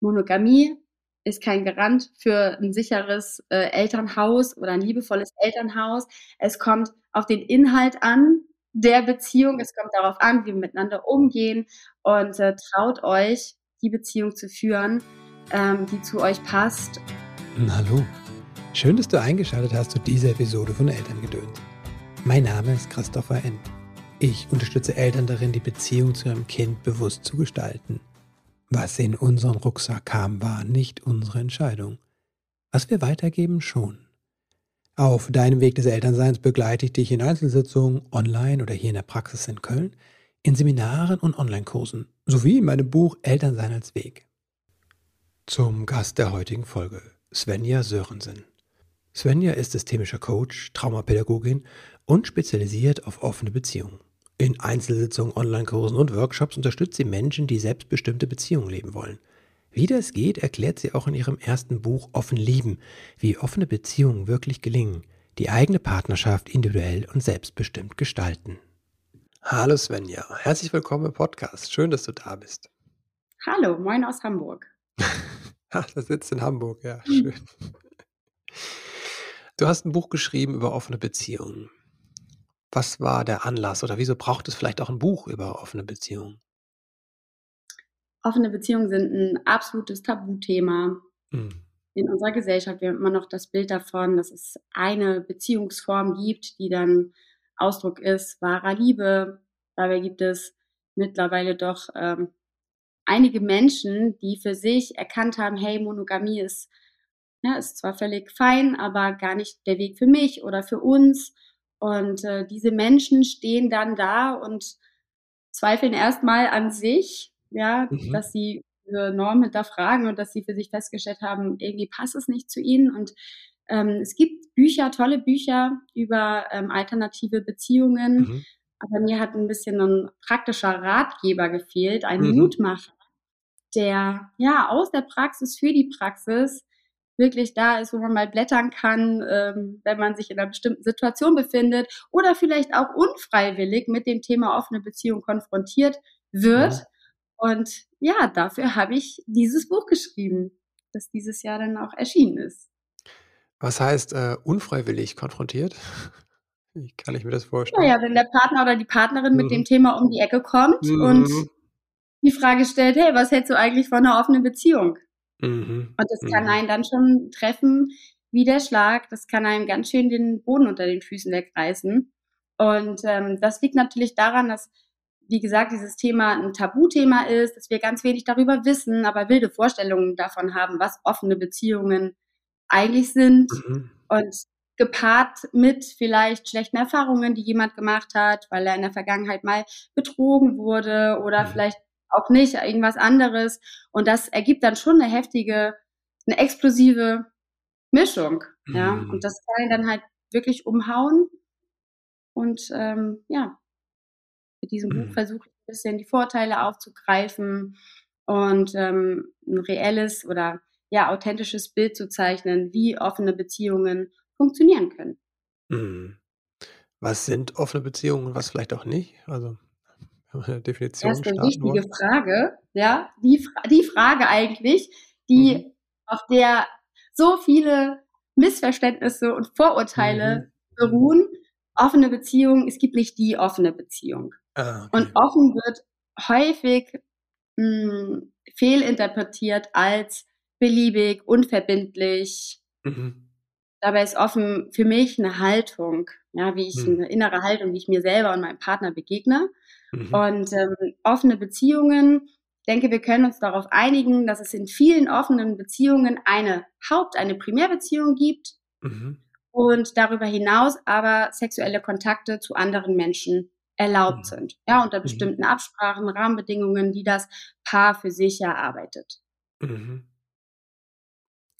Monogamie ist kein Garant für ein sicheres äh, Elternhaus oder ein liebevolles Elternhaus. Es kommt auf den Inhalt an der Beziehung. Es kommt darauf an, wie wir miteinander umgehen und äh, traut euch, die Beziehung zu führen, ähm, die zu euch passt. Hallo. Schön, dass du eingeschaltet hast zu dieser Episode von Elterngedöns. Mein Name ist Christopher End. Ich unterstütze Eltern darin, die Beziehung zu ihrem Kind bewusst zu gestalten. Was in unseren Rucksack kam, war nicht unsere Entscheidung. Was wir weitergeben, schon. Auf deinem Weg des Elternseins begleite ich dich in Einzelsitzungen, online oder hier in der Praxis in Köln, in Seminaren und Online-Kursen, sowie in meinem Buch Elternsein als Weg. Zum Gast der heutigen Folge, Svenja Sörensen. Svenja ist systemischer Coach, Traumapädagogin und spezialisiert auf offene Beziehungen. In Einzelsitzungen, Online-Kursen und Workshops unterstützt sie Menschen, die selbstbestimmte Beziehungen leben wollen. Wie das geht, erklärt sie auch in ihrem ersten Buch Offen lieben, wie offene Beziehungen wirklich gelingen, die eigene Partnerschaft individuell und selbstbestimmt gestalten. Hallo Svenja, herzlich willkommen im Podcast. Schön, dass du da bist. Hallo, moin aus Hamburg. Ach, das sitzt in Hamburg, ja, schön. Du hast ein Buch geschrieben über offene Beziehungen. Was war der Anlass oder wieso braucht es vielleicht auch ein Buch über offene Beziehungen? Offene Beziehungen sind ein absolutes Tabuthema mhm. in unserer Gesellschaft. Wir haben immer noch das Bild davon, dass es eine Beziehungsform gibt, die dann Ausdruck ist wahrer Liebe. Dabei gibt es mittlerweile doch ähm, einige Menschen, die für sich erkannt haben, hey, Monogamie ist, ja, ist zwar völlig fein, aber gar nicht der Weg für mich oder für uns. Und äh, diese Menschen stehen dann da und zweifeln erstmal an sich, ja, mhm. dass sie diese Norm hinterfragen und dass sie für sich festgestellt haben, irgendwie passt es nicht zu ihnen. Und ähm, es gibt Bücher, tolle Bücher über ähm, alternative Beziehungen. Mhm. Aber mir hat ein bisschen ein praktischer Ratgeber gefehlt, ein mhm. Mutmacher, der ja aus der Praxis für die Praxis wirklich da ist, wo man mal blättern kann, ähm, wenn man sich in einer bestimmten Situation befindet oder vielleicht auch unfreiwillig mit dem Thema offene Beziehung konfrontiert wird. Ja. Und ja, dafür habe ich dieses Buch geschrieben, das dieses Jahr dann auch erschienen ist. Was heißt äh, unfreiwillig konfrontiert? Wie kann ich mir das vorstellen? Naja, wenn der Partner oder die Partnerin mhm. mit dem Thema um die Ecke kommt mhm. und die Frage stellt, hey, was hältst du eigentlich von einer offenen Beziehung? Mhm. Und das kann mhm. einen dann schon treffen wie der Schlag. Das kann einem ganz schön den Boden unter den Füßen wegreißen. Und ähm, das liegt natürlich daran, dass, wie gesagt, dieses Thema ein Tabuthema ist, dass wir ganz wenig darüber wissen, aber wilde Vorstellungen davon haben, was offene Beziehungen eigentlich sind. Mhm. Und gepaart mit vielleicht schlechten Erfahrungen, die jemand gemacht hat, weil er in der Vergangenheit mal betrogen wurde oder mhm. vielleicht auch nicht, irgendwas anderes. Und das ergibt dann schon eine heftige, eine explosive Mischung. Mhm. Ja, und das kann dann halt wirklich umhauen. Und ähm, ja, mit diesem mhm. Buch versuche ich ein bisschen die Vorteile aufzugreifen und ähm, ein reelles oder ja authentisches Bild zu zeichnen, wie offene Beziehungen funktionieren können. Mhm. Was sind offene Beziehungen und was vielleicht auch nicht? Also Definition Erste wichtige Frage, ja, die, die Frage eigentlich, die mhm. auf der so viele Missverständnisse und Vorurteile mhm. beruhen. Offene Beziehung, es gibt nicht die offene Beziehung. Ah, okay. Und offen wird häufig mh, hm, fehlinterpretiert als beliebig, unverbindlich. Mhm. Dabei ist offen für mich eine Haltung, ja, wie ich mhm. eine innere Haltung, wie ich mir selber und meinem Partner begegne. Mhm. Und ähm, offene Beziehungen, ich denke, wir können uns darauf einigen, dass es in vielen offenen Beziehungen eine Haupt-, eine Primärbeziehung gibt mhm. und darüber hinaus aber sexuelle Kontakte zu anderen Menschen erlaubt mhm. sind. Ja, unter mhm. bestimmten Absprachen, Rahmenbedingungen, die das Paar für sich erarbeitet. Mhm.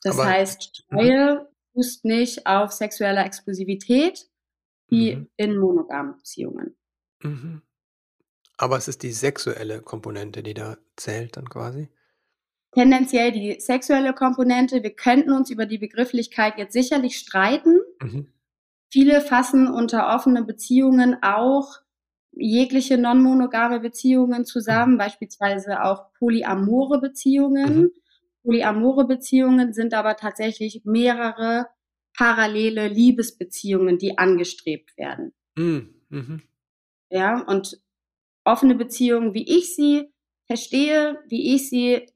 Das aber, heißt, mhm. Treue fußt nicht auf sexueller Exklusivität wie in monogamen Beziehungen. Mhm. Aber es ist die sexuelle Komponente, die da zählt dann quasi? Tendenziell die sexuelle Komponente. Wir könnten uns über die Begrifflichkeit jetzt sicherlich streiten. Mhm. Viele fassen unter offene Beziehungen auch jegliche non-monogame Beziehungen zusammen, mhm. beispielsweise auch polyamore Beziehungen. Mhm. Polyamore Beziehungen sind aber tatsächlich mehrere parallele Liebesbeziehungen, die angestrebt werden. Mhm. Mhm. Ja, und offene Beziehungen, wie ich sie verstehe, wie ich sie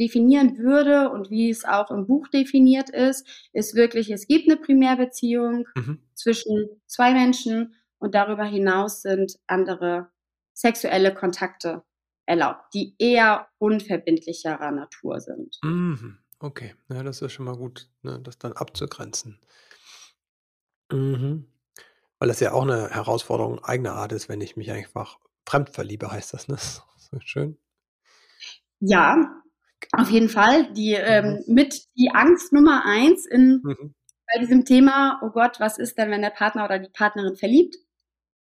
definieren würde und wie es auch im Buch definiert ist, ist wirklich, es gibt eine Primärbeziehung mhm. zwischen zwei Menschen und darüber hinaus sind andere sexuelle Kontakte erlaubt, die eher unverbindlicherer Natur sind. Mhm. Okay, ja, das ist schon mal gut, ne, das dann abzugrenzen. Mhm. Weil das ja auch eine Herausforderung eigener Art ist, wenn ich mich einfach fremd verliebe, heißt das, ne? So schön. Ja, auf jeden Fall. Die ähm, mhm. mit die Angst Nummer eins in mhm. bei diesem Thema, oh Gott, was ist denn, wenn der Partner oder die Partnerin verliebt?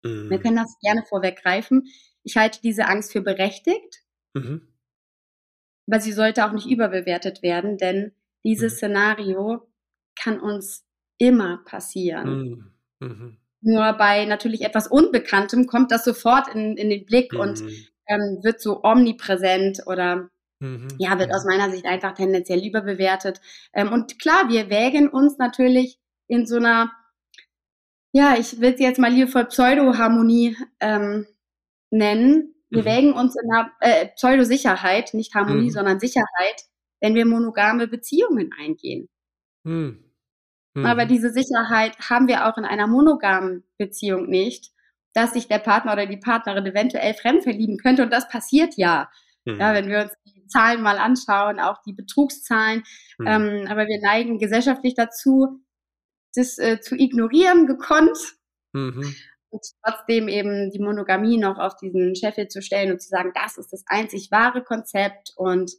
Mhm. Wir können das gerne vorweggreifen. Ich halte diese Angst für berechtigt. Mhm. Aber sie sollte auch nicht überbewertet werden, denn dieses mhm. Szenario kann uns immer passieren. Mhm. Mhm. Nur bei natürlich etwas Unbekanntem kommt das sofort in, in den Blick und ähm, wird so omnipräsent oder Mhm. Ja, wird aus meiner Sicht einfach tendenziell überbewertet. Ähm, und klar, wir wägen uns natürlich in so einer, ja, ich will es jetzt mal liebevoll Pseudo-Harmonie ähm, nennen. Wir mhm. wägen uns in einer äh, Pseudo-Sicherheit, nicht Harmonie, mhm. sondern Sicherheit, wenn wir monogame Beziehungen eingehen. Mhm. Aber mhm. diese Sicherheit haben wir auch in einer monogamen Beziehung nicht, dass sich der Partner oder die Partnerin eventuell fremd verlieben könnte. Und das passiert ja. Mhm. Ja, wenn wir uns die Zahlen mal anschauen, auch die Betrugszahlen. Mhm. Ähm, aber wir neigen gesellschaftlich dazu, das äh, zu ignorieren, gekonnt. Mhm. Und trotzdem eben die Monogamie noch auf diesen Scheffel zu stellen und zu sagen, das ist das einzig wahre Konzept und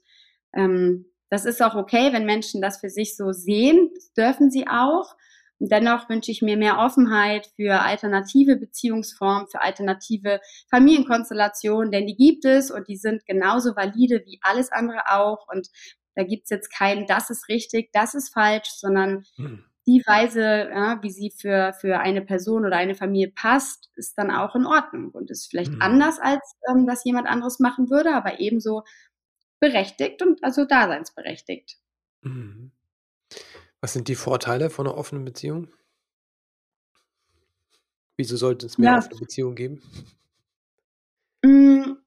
ähm, das ist auch okay, wenn Menschen das für sich so sehen. Das dürfen sie auch. Und dennoch wünsche ich mir mehr Offenheit für alternative Beziehungsformen, für alternative Familienkonstellationen, denn die gibt es und die sind genauso valide wie alles andere auch. Und da gibt's jetzt kein, das ist richtig, das ist falsch, sondern hm. die Weise, ja, wie sie für, für eine Person oder eine Familie passt, ist dann auch in Ordnung und ist vielleicht hm. anders, als ähm, das jemand anderes machen würde, aber ebenso berechtigt und also daseinsberechtigt. Mhm. Was sind die Vorteile von einer offenen Beziehung? Wieso sollte es mehr Ja. offene Beziehungen geben? Hm,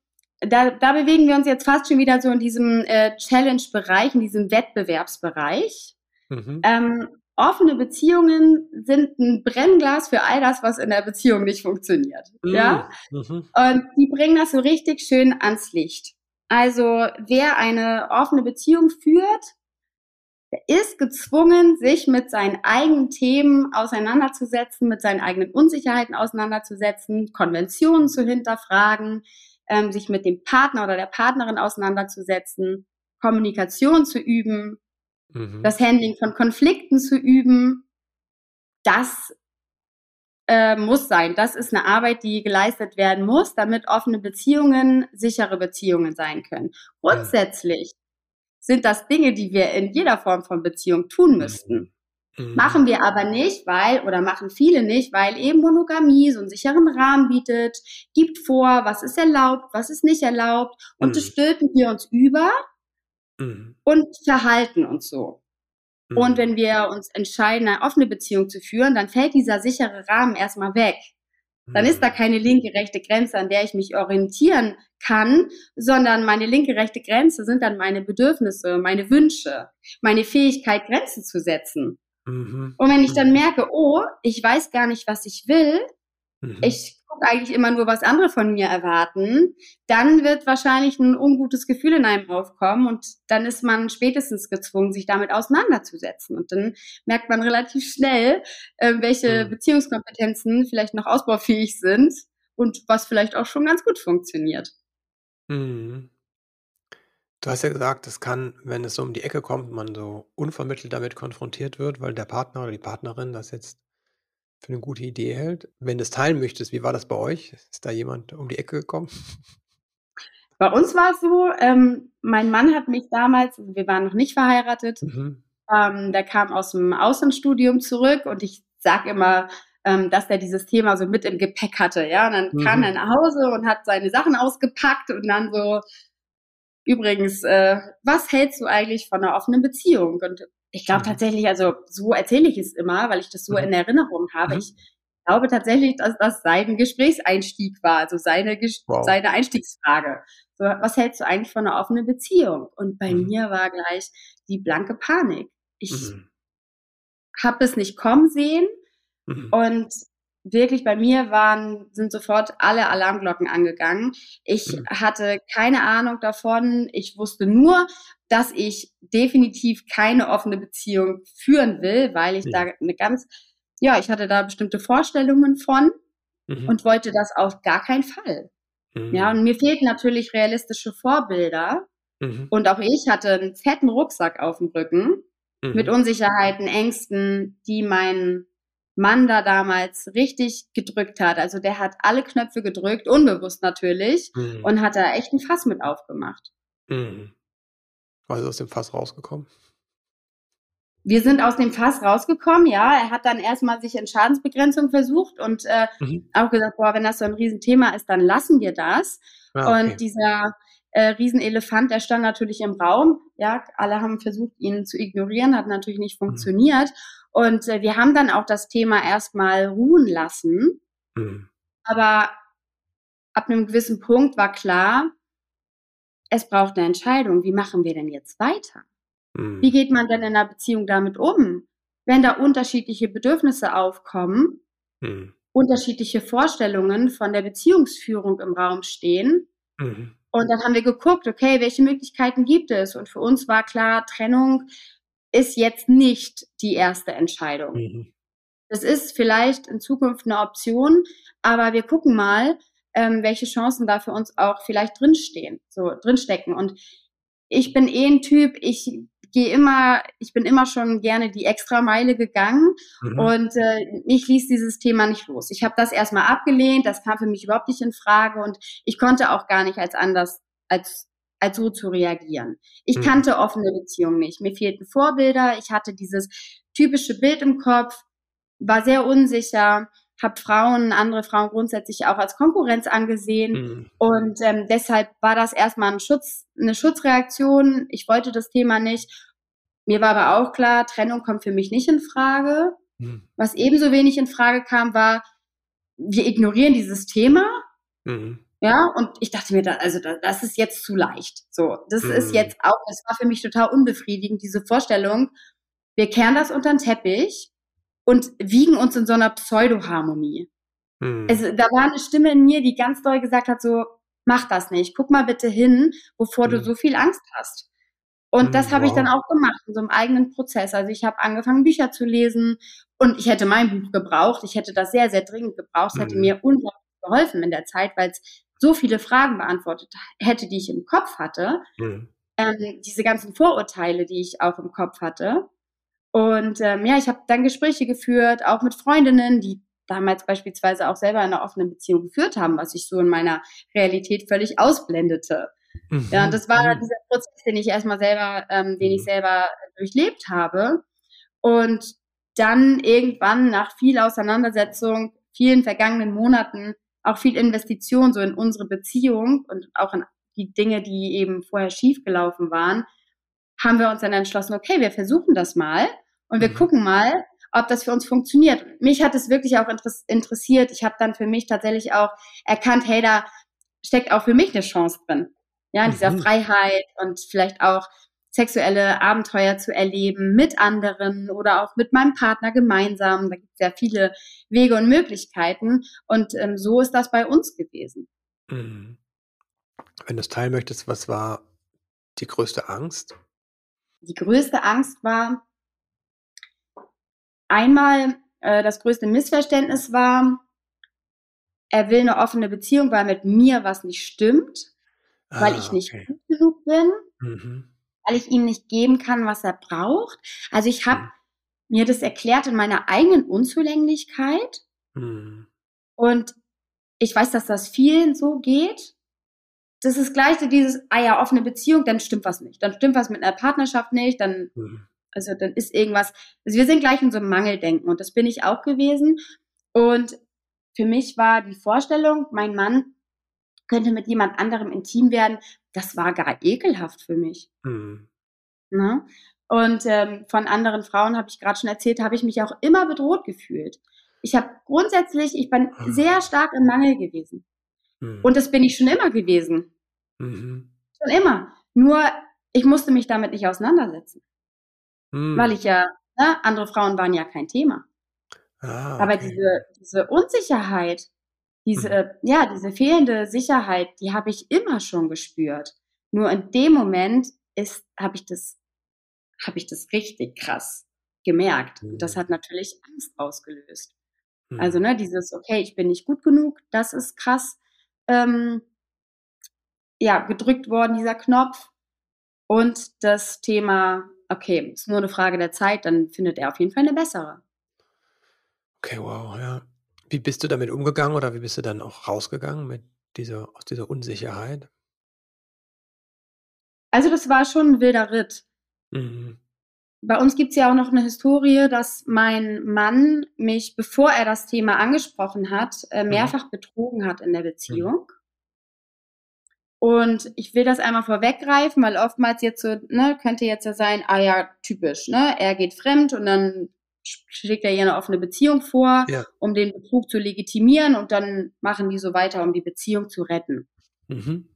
da da bewegen wir uns jetzt fast schon wieder so in diesem, äh, Challenge-Bereich, in diesem Wettbewerbsbereich. Mhm. Ähm, offene Beziehungen sind ein Brennglas für all das, was in der Beziehung nicht funktioniert, ja? Mhm. mhm. Und die bringen das so richtig schön ans Licht. Also, wer eine offene Beziehung führt der ist gezwungen, sich mit seinen eigenen Themen auseinanderzusetzen, mit seinen eigenen Unsicherheiten auseinanderzusetzen, Konventionen zu hinterfragen, ähm, sich mit dem Partner oder der Partnerin auseinanderzusetzen, Kommunikation zu üben, mhm. das Handling von Konflikten zu üben. Das äh, muss sein. Das ist eine Arbeit, die geleistet werden muss, damit offene Beziehungen sichere Beziehungen sein können. Grundsätzlich sind das Dinge, die wir in jeder Form von Beziehung tun müssten. Mhm. Machen wir aber nicht, weil, oder machen viele nicht, weil eben Monogamie so einen sicheren Rahmen bietet, gibt vor, was ist erlaubt, was ist nicht erlaubt, und mhm. das stülpen wir uns über mhm. und verhalten uns so. Und mhm. wenn wir uns entscheiden, eine offene Beziehung zu führen, dann fällt dieser sichere Rahmen erstmal weg. Dann ist da mhm. keine linke, rechte Grenze, an der ich mich orientieren kann, sondern meine linke, rechte Grenze sind dann meine Bedürfnisse, meine Wünsche, meine Fähigkeit, Grenzen zu setzen. Mhm. Und wenn ich dann mhm. merke, oh, ich weiß gar nicht, was ich will, ich eigentlich immer nur, was andere von mir erwarten, dann wird wahrscheinlich ein ungutes Gefühl in einem aufkommen und dann ist man spätestens gezwungen, sich damit auseinanderzusetzen. Und dann merkt man relativ schnell, äh, welche mhm. Beziehungskompetenzen vielleicht noch ausbaufähig sind und was vielleicht auch schon ganz gut funktioniert. Mhm. Du hast ja gesagt, es kann, wenn es so um die Ecke kommt, man so unvermittelt damit konfrontiert wird, weil der Partner oder die Partnerin das jetzt für eine gute Idee hält. Wenn du es teilen möchtest, wie war das bei euch? Ist da jemand um die Ecke gekommen? Bei uns war es so, ähm, mein Mann hat mich damals, also wir waren noch nicht verheiratet, Mhm. ähm, der kam aus dem Auslandsstudium zurück und ich sag immer, ähm, dass er dieses Thema so mit im Gepäck hatte, ja. Und dann kam er mhm. nach Hause und hat seine Sachen ausgepackt und dann so, übrigens, äh, was hältst du eigentlich von einer offenen Beziehung? Und ich glaube mhm. tatsächlich, also so erzähle ich es immer, weil ich das so mhm. in Erinnerung habe. Mhm. Ich glaube tatsächlich, dass das sein Gesprächseinstieg war, also seine, wow. seine Einstiegsfrage. So, was hältst du eigentlich von einer offenen Beziehung? Und bei mhm. mir war gleich die blanke Panik. Ich mhm. habe es nicht kommen sehen mhm. und wirklich bei mir waren, sind sofort alle Alarmglocken angegangen. Ich mhm. hatte keine Ahnung davon. Ich wusste nur, dass ich definitiv keine offene Beziehung führen will, weil ich ja. da eine ganz, ja, ich hatte da bestimmte Vorstellungen von mhm. und wollte das auf gar keinen Fall. Mhm. Ja, und mir fehlten natürlich realistische Vorbilder. Mhm. Und auch ich hatte einen fetten Rucksack auf dem Rücken mit mhm. Unsicherheiten, Ängsten, die meinen Mann da damals richtig gedrückt hat. Also der hat alle Knöpfe gedrückt, unbewusst natürlich, mhm. und hat da echt ein Fass mit aufgemacht. Mhm. Also aus dem Fass rausgekommen? Wir sind aus dem Fass rausgekommen, ja. Er hat dann erstmal sich in Schadensbegrenzung versucht und äh, mhm. auch gesagt, boah, wenn das so ein Riesenthema ist, dann lassen wir das. Ah, okay. Und dieser äh, Riesenelefant, der stand natürlich im Raum. Ja, alle haben versucht, ihn zu ignorieren, hat natürlich nicht mhm. funktioniert. Mhm. Und äh, wir haben dann auch das Thema erstmal ruhen lassen. Mhm. Aber ab einem gewissen Punkt war klar, es braucht eine Entscheidung. Wie machen wir denn jetzt weiter? Mhm. Wie geht man denn in einer Beziehung damit um? Wenn da unterschiedliche Bedürfnisse aufkommen, mhm. unterschiedliche Vorstellungen von der Beziehungsführung im Raum stehen. Mhm. Und dann haben wir geguckt, okay, welche Möglichkeiten gibt es? Und für uns war klar, Trennung ist jetzt nicht die erste Entscheidung. Mhm. Das ist vielleicht in Zukunft eine Option, aber wir gucken mal, ähm, welche Chancen da für uns auch vielleicht drinstehen, so drinstecken. Und ich bin eh ein Typ, ich gehe immer, ich bin immer schon gerne die Extrameile gegangen mhm. und äh, ich ließ dieses Thema nicht los. Ich habe das erstmal abgelehnt, das kam für mich überhaupt nicht in Frage und ich konnte auch gar nicht als anders als als so zu reagieren. Ich mhm. kannte offene Beziehungen nicht. Mir fehlten Vorbilder. Ich hatte dieses typische Bild im Kopf, war sehr unsicher, habe Frauen, andere Frauen grundsätzlich auch als Konkurrenz angesehen. Mhm. Und ähm, deshalb war das erstmal ein Schutz, eine Schutzreaktion. Ich wollte das Thema nicht. Mir war aber auch klar, Trennung kommt für mich nicht in Frage. Mhm. Was ebenso wenig in Frage kam, war, wir ignorieren dieses Thema. Mhm. Ja, und ich dachte mir, da, also da, das ist jetzt zu leicht. So, das mhm. ist jetzt auch, das war für mich total unbefriedigend, diese Vorstellung. Wir kehren das unter den Teppich und wiegen uns in so einer Pseudo-Harmonie. Mhm. Also, da war eine Stimme in mir, die ganz doll gesagt hat, so, mach das nicht. Guck mal bitte hin, wovor mhm. du so viel Angst hast. Und das habe wow. ich dann auch gemacht in so einem eigenen Prozess. Also ich habe angefangen, Bücher zu lesen und ich hätte mein Buch gebraucht. Ich hätte das sehr, sehr dringend gebraucht. Es hätte mhm. mir unglaublich geholfen in der Zeit, weil es so viele Fragen beantwortet hätte, die ich im Kopf hatte. Mhm. Ähm, diese ganzen Vorurteile, die ich auch im Kopf hatte. Und ähm, ja, ich habe dann Gespräche geführt, auch mit Freundinnen, die damals beispielsweise auch selber eine offene Beziehung geführt haben, was ich so in meiner Realität völlig ausblendete. Mhm. Ja, und das war mhm. dieser Prozess, den ich erstmal selber, ähm, den ich mhm. selber durchlebt habe. Und dann irgendwann nach viel Auseinandersetzung, vielen vergangenen Monaten, auch viel Investition so in unsere Beziehung und auch in die Dinge, die eben vorher schiefgelaufen waren, haben wir uns dann entschlossen, okay, wir versuchen das mal und wir mhm. gucken mal, ob das für uns funktioniert. Mich hat es wirklich auch interessiert. Ich habe dann für mich tatsächlich auch erkannt, hey, da steckt auch für mich eine Chance drin. Ja, in dieser mhm. Freiheit und vielleicht auch sexuelle Abenteuer zu erleben mit anderen oder auch mit meinem Partner gemeinsam. Da gibt es ja viele Wege und Möglichkeiten. Und ähm, so ist das bei uns gewesen. Mhm. Wenn du es teilen möchtest, was war die größte Angst? Die größte Angst war einmal, äh, das größte Missverständnis war, er will eine offene Beziehung, weil mit mir was nicht stimmt, ah, weil ich nicht okay. gut genug bin. Mhm weil ich ihm nicht geben kann, was er braucht. Also ich habe mir das erklärt in meiner eigenen Unzulänglichkeit. Mhm. Und ich weiß, dass das vielen so geht. Das ist gleich so dieses, ah ja, offene Beziehung, dann stimmt was nicht. Dann stimmt was mit einer Partnerschaft nicht, dann, mhm. also dann ist irgendwas. Also wir sind gleich in so einem Mangeldenken und das bin ich auch gewesen. Und für mich war die Vorstellung, mein Mann könnte mit jemand anderem intim werden, das war gar ekelhaft für mich. Mhm. Ne? Und ähm, von anderen Frauen habe ich gerade schon erzählt, habe ich mich auch immer bedroht gefühlt. Ich habe grundsätzlich, ich bin mhm. sehr stark im Mangel gewesen. Mhm. Und das bin ich schon immer gewesen. Mhm. Schon immer. Nur, ich musste mich damit nicht auseinandersetzen. Mhm. Weil ich ja, ne, andere Frauen waren ja kein Thema. Ah, okay. Aber diese, diese Unsicherheit, diese, mhm. ja, diese fehlende Sicherheit, die habe ich immer schon gespürt. Nur in dem Moment ist, habe ich das, habe ich das richtig krass gemerkt. Und das mhm. hat natürlich Angst ausgelöst. Also, mhm. ne, dieses, okay, ich bin nicht gut genug, das ist krass, ähm, ja, gedrückt worden, dieser Knopf. Und das Thema, okay, ist nur eine Frage der Zeit, dann findet er auf jeden Fall eine bessere. Okay, wow, ja. Wie bist du damit umgegangen oder wie bist du dann auch rausgegangen mit dieser, aus dieser Unsicherheit? Also das war schon ein wilder Ritt. Mhm. Bei uns gibt es ja auch noch eine Historie, dass mein Mann mich, bevor er das Thema angesprochen hat, äh, mhm. mehrfach mhm. betrogen hat in der Beziehung. Mhm. Und ich will das einmal vorweggreifen, weil oftmals jetzt so, ne, könnte jetzt ja sein, ah ja, typisch, ne, er geht fremd und dann schlägt er ihr eine offene Beziehung vor, ja. um den Betrug zu legitimieren und dann machen die so weiter, um die Beziehung zu retten. Mhm.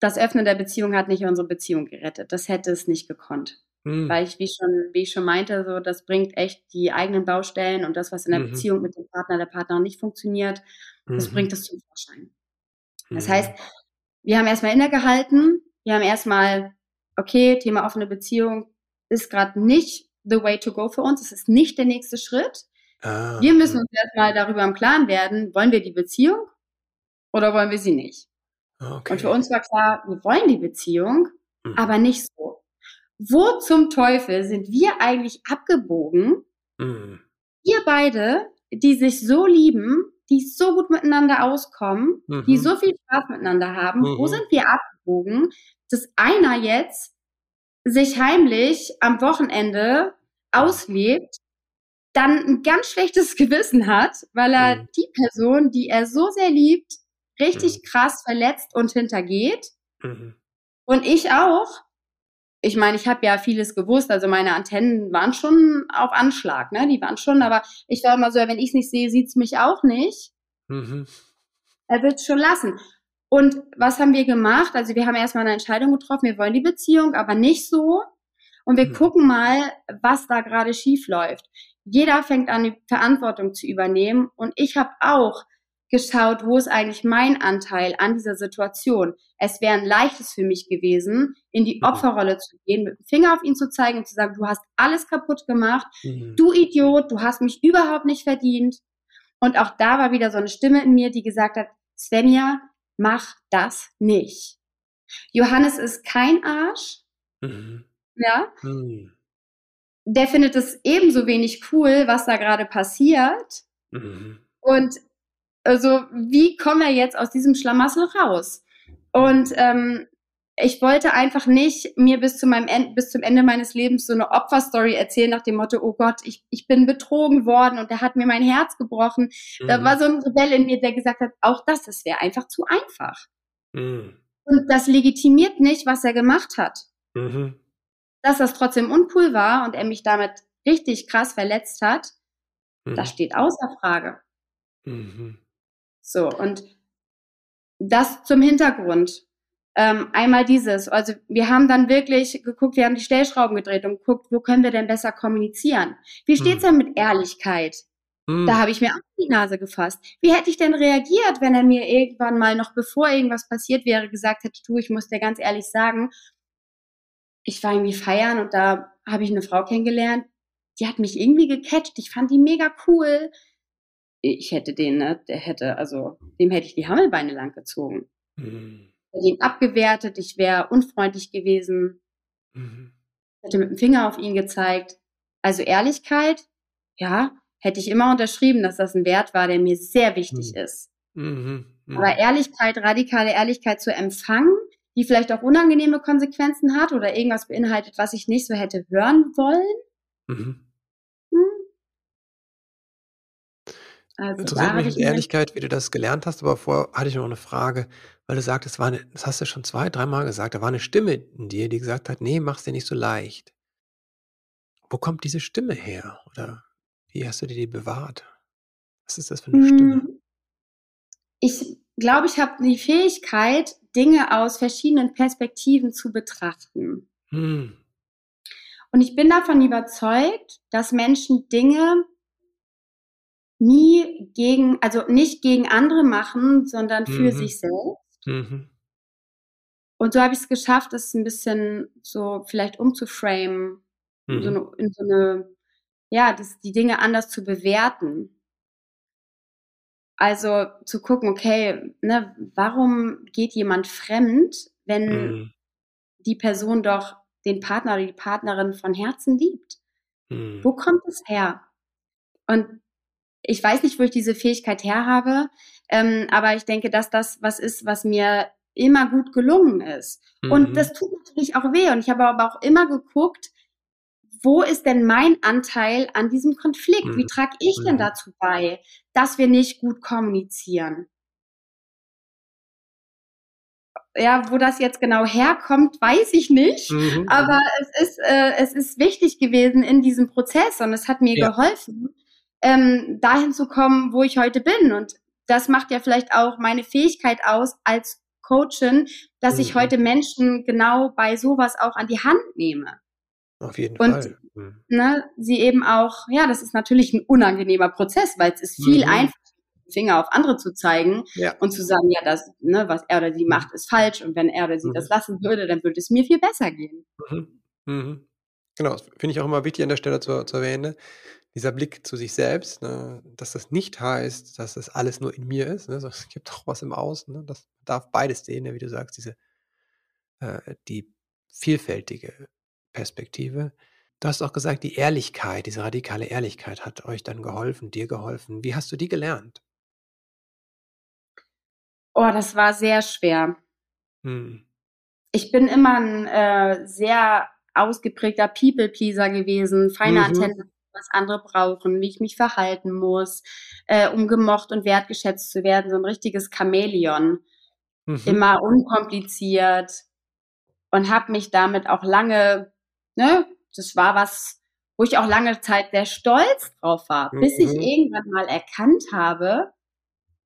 Das Öffnen der Beziehung hat nicht unsere Beziehung gerettet. Das hätte es nicht gekonnt. Mhm. Weil ich, wie schon, wie ich schon meinte, so, das bringt echt die eigenen Baustellen und das, was in der mhm. Beziehung mit dem Partner, der Partnerin nicht funktioniert, das mhm. bringt es zum Vorschein. Das mhm. heißt, wir haben erstmal innegehalten, wir haben erstmal, okay, Thema offene Beziehung ist gerade nicht the way to go für uns. Es ist nicht der nächste Schritt. Ah, wir müssen uns erstmal darüber im Klaren werden, wollen wir die Beziehung oder wollen wir sie nicht? Okay. Und für uns war klar, wir wollen die Beziehung, mhm. aber nicht so. Wo zum Teufel sind wir eigentlich abgebogen? Mhm. Wir beide, die sich so lieben, die so gut miteinander auskommen, mhm. die so viel Spaß miteinander haben, wo mhm. sind wir abgebogen, dass einer jetzt sich heimlich am Wochenende auslebt, dann ein ganz schlechtes Gewissen hat, weil er mhm. die Person, die er so sehr liebt, richtig mhm. krass verletzt und hintergeht. Mhm. Und ich auch. Ich meine, ich habe ja vieles gewusst, also meine Antennen waren schon auf Anschlag, ne? Die waren schon, aber ich war immer so, wenn ich es nicht sehe, sieht es mich auch nicht. Mhm. Er wird es schon lassen. Und was haben wir gemacht? Also wir haben erstmal eine Entscheidung getroffen, wir wollen die Beziehung, aber nicht so. Und wir mhm. gucken mal, was da gerade schief läuft. Jeder fängt an, die Verantwortung zu übernehmen. Und ich habe auch geschaut, wo ist eigentlich mein Anteil an dieser Situation. Es wäre ein leichtes für mich gewesen, in die mhm. Opferrolle zu gehen, mit dem Finger auf ihn zu zeigen und zu sagen, du hast alles kaputt gemacht, mhm. du Idiot, du hast mich überhaupt nicht verdient. Und auch da war wieder so eine Stimme in mir, die gesagt hat, Svenja, mach das nicht. Johannes ist kein Arsch. Mhm. Ja. Mhm. Der findet es ebenso wenig cool, was da gerade passiert. Mhm. Und also, wie kommen wir jetzt aus diesem Schlamassel raus? Und ähm, ich wollte einfach nicht mir bis zu meinem End, bis zum Ende meines Lebens so eine Opferstory erzählen nach dem Motto, oh Gott, ich, ich bin betrogen worden und der hat mir mein Herz gebrochen. Mhm. Da war so ein Rebell in mir, der gesagt hat, auch das, das wäre einfach zu einfach. Mhm. Und das legitimiert nicht, was er gemacht hat. Mhm. Dass das trotzdem uncool war und er mich damit richtig krass verletzt hat, das mhm. steht außer Frage. Mhm. So, und das zum Hintergrund. Ähm, einmal dieses, also wir haben dann wirklich geguckt, wir haben die Stellschrauben gedreht und geguckt, wo können wir denn besser kommunizieren? Wie steht's hm. denn mit Ehrlichkeit? Hm. Da habe ich mir auch die Nase gefasst. Wie hätte ich denn reagiert, wenn er mir irgendwann mal noch bevor irgendwas passiert wäre, gesagt hätte, du, ich muss dir ganz ehrlich sagen, ich war irgendwie feiern und da habe ich eine Frau kennengelernt, die hat mich irgendwie gecatcht, ich fand die mega cool. Ich hätte den, ne, der hätte, also dem hätte ich die Hammelbeine lang gezogen. Hm ihn abgewertet, ich wäre unfreundlich gewesen, mhm. hätte mit dem Finger auf ihn gezeigt. Also Ehrlichkeit, ja, hätte ich immer unterschrieben, dass das ein Wert war, der mir sehr wichtig mhm. ist. Mhm. Mhm. Aber Ehrlichkeit, radikale Ehrlichkeit zu empfangen, die vielleicht auch unangenehme Konsequenzen hat oder irgendwas beinhaltet, was ich nicht so hätte hören wollen. Mhm. Hm. Also Interessiert mich in Ehrlichkeit, wie du das gelernt hast, aber vorher hatte ich noch eine Frage weil du sagtest, war eine, das hast du schon zwei, dreimal gesagt, da war eine Stimme in dir, die gesagt hat, nee, mach's dir nicht so leicht. Wo kommt diese Stimme her? Oder wie hast du dir die bewahrt? Was ist das für eine Stimme? Hm. Ich glaube, ich habe die Fähigkeit, Dinge aus verschiedenen Perspektiven zu betrachten. Hm. Und ich bin davon überzeugt, dass Menschen Dinge nie gegen, also nicht gegen andere machen, sondern für mhm. sich selbst. Mhm. Und so habe ich es geschafft, das ein bisschen so vielleicht umzuframen, mhm. in, so eine, in so eine, ja, das, die Dinge anders zu bewerten. Also zu gucken, okay, ne, warum geht jemand fremd, wenn mhm. die Person doch den Partner oder die Partnerin von Herzen liebt? Mhm. Wo kommt es her? Und ich weiß nicht, wo ich diese Fähigkeit her habe, ähm, aber ich denke, dass das was ist, was mir immer gut gelungen ist. Mhm. Und das tut natürlich auch weh. Und ich habe aber auch immer geguckt, wo ist denn mein Anteil an diesem Konflikt? Mhm. Wie trage ich denn mhm. dazu bei, dass wir nicht gut kommunizieren? Ja, wo das jetzt genau herkommt, weiß ich nicht. Mhm. Aber es ist, äh, es ist wichtig gewesen in diesem Prozess und es hat mir ja. geholfen, ähm, dahin zu kommen, wo ich heute bin. Und das macht ja vielleicht auch meine Fähigkeit aus als Coachin, dass mhm. ich heute Menschen genau bei sowas auch an die Hand nehme. Auf jeden und, Fall. Mhm. Ne, sie eben auch, ja, das ist natürlich ein unangenehmer Prozess, weil es ist viel mhm. einfacher, Finger auf andere zu zeigen ja. und zu sagen, ja, das, ne, was er oder sie macht, ist falsch und wenn er oder sie mhm. das lassen würde, dann würde es mir viel besser gehen. Mhm. Mhm. Genau, das finde ich auch immer wichtig an der Stelle zu, zu erwähnen dieser Blick zu sich selbst, ne, dass das nicht heißt, dass das alles nur in mir ist. Ne, es gibt auch was im Außen. Ne, das darf beides sehen, ne, wie du sagst, diese äh, die vielfältige Perspektive. Du hast auch gesagt, die Ehrlichkeit, diese radikale Ehrlichkeit hat euch dann geholfen, dir geholfen. Wie hast du die gelernt? Oh, das war sehr schwer. Hm. Ich bin immer ein äh, sehr ausgeprägter People-Pleaser gewesen, feine mhm. Antenne was andere brauchen, wie ich mich verhalten muss, äh, um gemocht und wertgeschätzt zu werden. So ein richtiges Chamäleon. Mhm. Immer unkompliziert und habe mich damit auch lange, ne, das war was, wo ich auch lange Zeit sehr stolz drauf war, mhm. bis ich mhm. irgendwann mal erkannt habe,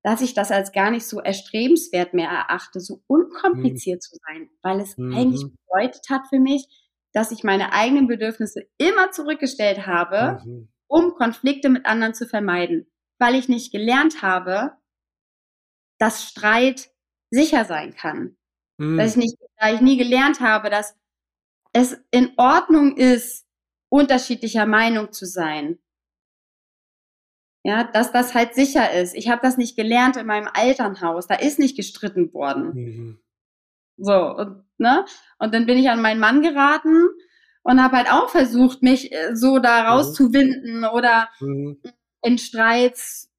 dass ich das als gar nicht so erstrebenswert mehr erachte, so unkompliziert mhm. zu sein, weil es eigentlich mhm. bedeutet hat für mich, dass ich meine eigenen Bedürfnisse immer zurückgestellt habe, mhm. um Konflikte mit anderen zu vermeiden, weil ich nicht gelernt habe, dass Streit sicher sein kann. Mhm. Dass ich nicht, da ich nie gelernt habe, dass es in Ordnung ist, unterschiedlicher Meinung zu sein. Ja, dass das halt sicher ist. Ich habe das nicht gelernt in meinem Elternhaus. Da ist nicht gestritten worden. Mhm. So, und, ne? Und dann bin ich an meinen Mann geraten und habe halt auch versucht, mich äh, so da mhm. rauszuwinden oder mhm. in Streits,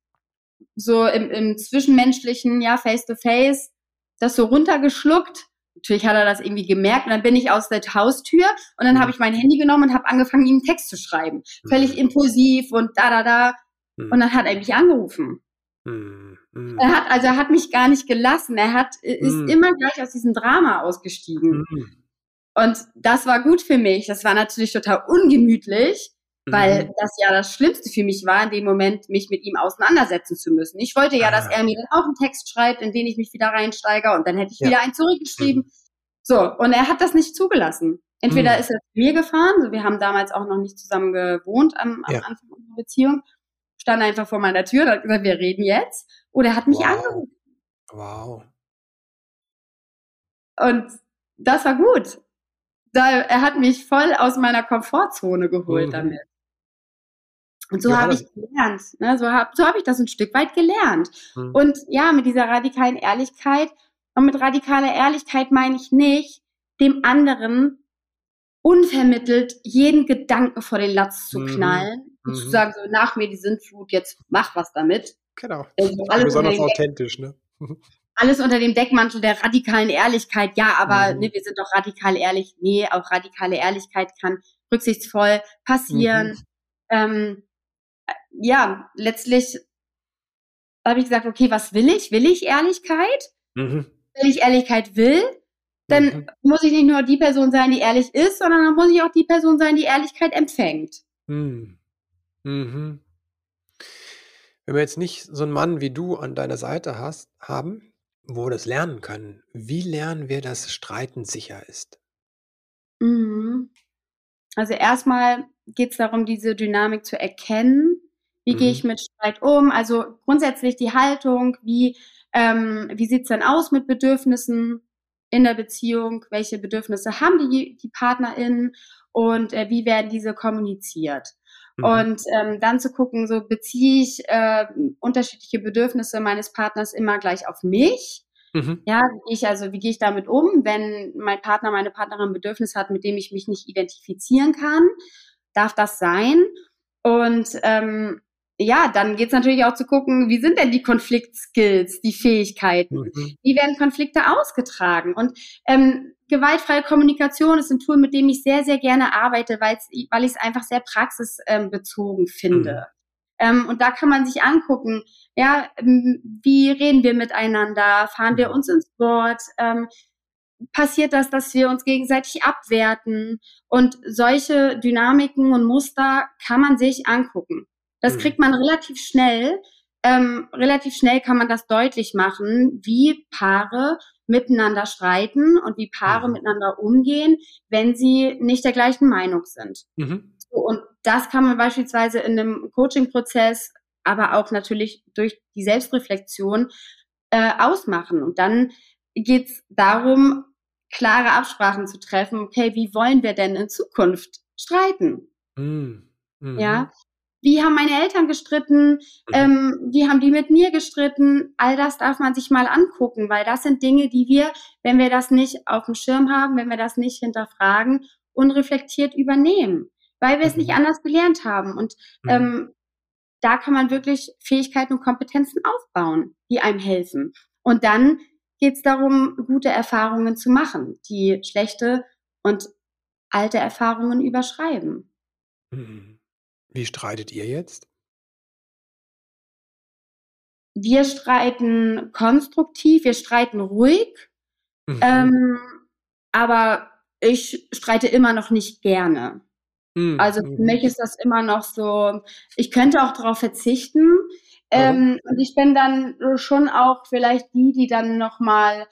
so im, im Zwischenmenschlichen, ja, face to face, das so runtergeschluckt. Natürlich hat er das irgendwie gemerkt und dann bin ich aus der Haustür und dann mhm. habe ich mein Handy genommen und habe angefangen, ihm einen Text zu schreiben. Völlig mhm. impulsiv und da, da, da. Mhm. Und dann hat er mich angerufen. Mhm. Mhm. Er hat, also er hat mich gar nicht gelassen. Er hat, ist mhm. immer gleich aus diesem Drama ausgestiegen. Mhm. Und das war gut für mich. Das war natürlich total ungemütlich, weil mhm. das ja das Schlimmste für mich war, in dem Moment mich mit ihm auseinandersetzen zu müssen. Ich wollte ja, ah. dass er mir dann auch einen Text schreibt, in den ich mich wieder reinsteige und dann hätte ich ja. wieder einen zurückgeschrieben. Mhm. So, und er hat das nicht zugelassen. Entweder mhm. ist er zu mir gefahren, so wir haben damals auch noch nicht zusammen gewohnt am, am ja. Anfang unserer Beziehung, stand einfach vor meiner Tür und hat gesagt, wir reden jetzt. Oder er hat mich wow. angerufen. Wow. Und das war gut. Da, er hat mich voll aus meiner Komfortzone geholt mhm. damit. Und so ja, habe ich gelernt. Ne? So habe so hab ich das ein Stück weit gelernt. Mhm. Und ja, mit dieser radikalen Ehrlichkeit, und mit radikaler Ehrlichkeit meine ich nicht, dem anderen unvermittelt jeden Gedanken vor den Latz zu mhm. knallen, und mhm. zu sagen, so nach mir die Sintflut, jetzt mach was damit. Genau. Also alles Besonders authentisch, ne? alles unter dem Deckmantel der radikalen Ehrlichkeit. Ja, aber mhm. ne, wir sind doch radikal ehrlich. Nee, auch radikale Ehrlichkeit kann rücksichtsvoll passieren. Mhm. Ähm, ja, letztlich habe ich gesagt, okay, was will ich? Will ich Ehrlichkeit? Mhm. wenn ich Ehrlichkeit will, dann mhm. muss ich nicht nur die Person sein, die ehrlich ist, sondern dann muss ich auch die Person sein, die Ehrlichkeit empfängt. Mhm. Mhm. Wenn wir jetzt nicht so einen Mann wie du an deiner Seite hast, haben, wo wir das lernen können, wie lernen wir, dass Streiten sicher ist? Mhm. Also erstmal geht es darum, diese Dynamik zu erkennen. Wie mhm. gehe ich mit Streit um? Also grundsätzlich die Haltung, wie, ähm, wie sieht es denn aus mit Bedürfnissen in der Beziehung? Welche Bedürfnisse haben die, die PartnerInnen und äh, wie werden diese kommuniziert? Mhm. Und ähm, dann zu gucken, so beziehe ich äh, unterschiedliche Bedürfnisse meines Partners immer gleich auf mich. Mhm. Ja, wie ich also, wie gehe ich damit um, wenn mein Partner, meine Partnerin ein Bedürfnis hat, mit dem ich mich nicht identifizieren kann? Darf das sein? Und ähm, ja, dann geht's natürlich auch zu gucken, wie sind denn die Konfliktskills, die Fähigkeiten? Mhm. Wie werden Konflikte ausgetragen? Und ähm, gewaltfreie Kommunikation ist ein Tool, mit dem ich sehr, sehr gerne arbeite, weil ich es einfach sehr praxisbezogen finde. Mhm. Ähm, und da kann man sich angucken, ja, wie reden wir miteinander? Fahren wir mhm. uns ins Wort? Ähm, passiert das, dass wir uns gegenseitig abwerten? Und solche Dynamiken und Muster kann man sich angucken. Das mhm. kriegt man relativ schnell. Ähm, relativ schnell kann man das deutlich machen, wie Paare miteinander streiten und wie Paare mhm. miteinander umgehen, wenn sie nicht der gleichen Meinung sind. Mhm. So, und das kann man beispielsweise in einem Coaching-Prozess, aber auch natürlich durch die Selbstreflexion äh, ausmachen. Und dann geht es darum, klare Absprachen zu treffen. Okay, wie wollen wir denn in Zukunft streiten? Mhm. Mhm. Ja, wie haben meine Eltern gestritten, mhm. ähm, wie haben die mit mir gestritten, all das darf man sich mal angucken, weil das sind Dinge, die wir, wenn wir das nicht auf dem Schirm haben, wenn wir das nicht hinterfragen, unreflektiert übernehmen, weil wir es nicht mhm. anders gelernt haben. Und mhm. ähm, da kann man wirklich Fähigkeiten und Kompetenzen aufbauen, die einem helfen. Und dann geht es darum, gute Erfahrungen zu machen, die schlechte und alte Erfahrungen überschreiben. Mhm. Wie streitet ihr jetzt? Wir streiten konstruktiv, wir streiten ruhig, mhm. ähm, aber ich streite immer noch nicht gerne. Mhm. Also für mich ist das immer noch so, ich könnte auch darauf verzichten. Ähm, und ich bin dann schon auch vielleicht die, die dann nochmal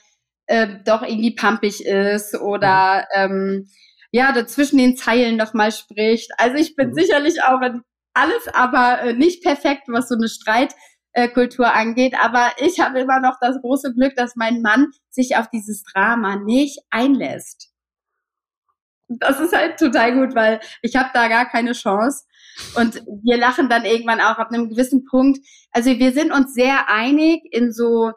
äh, doch irgendwie pampig ist oder ähm, ja, dazwischen den Zeilen nochmal spricht. Also ich bin mhm. sicherlich auch in alles aber äh, nicht perfekt, was so eine Streitkultur angeht. Aber ich habe immer noch das große Glück, dass mein Mann sich auf dieses Drama nicht einlässt. Das ist halt total gut, weil ich habe da gar keine Chance. Und wir lachen dann irgendwann auch ab einem gewissen Punkt. Also wir sind uns sehr einig in so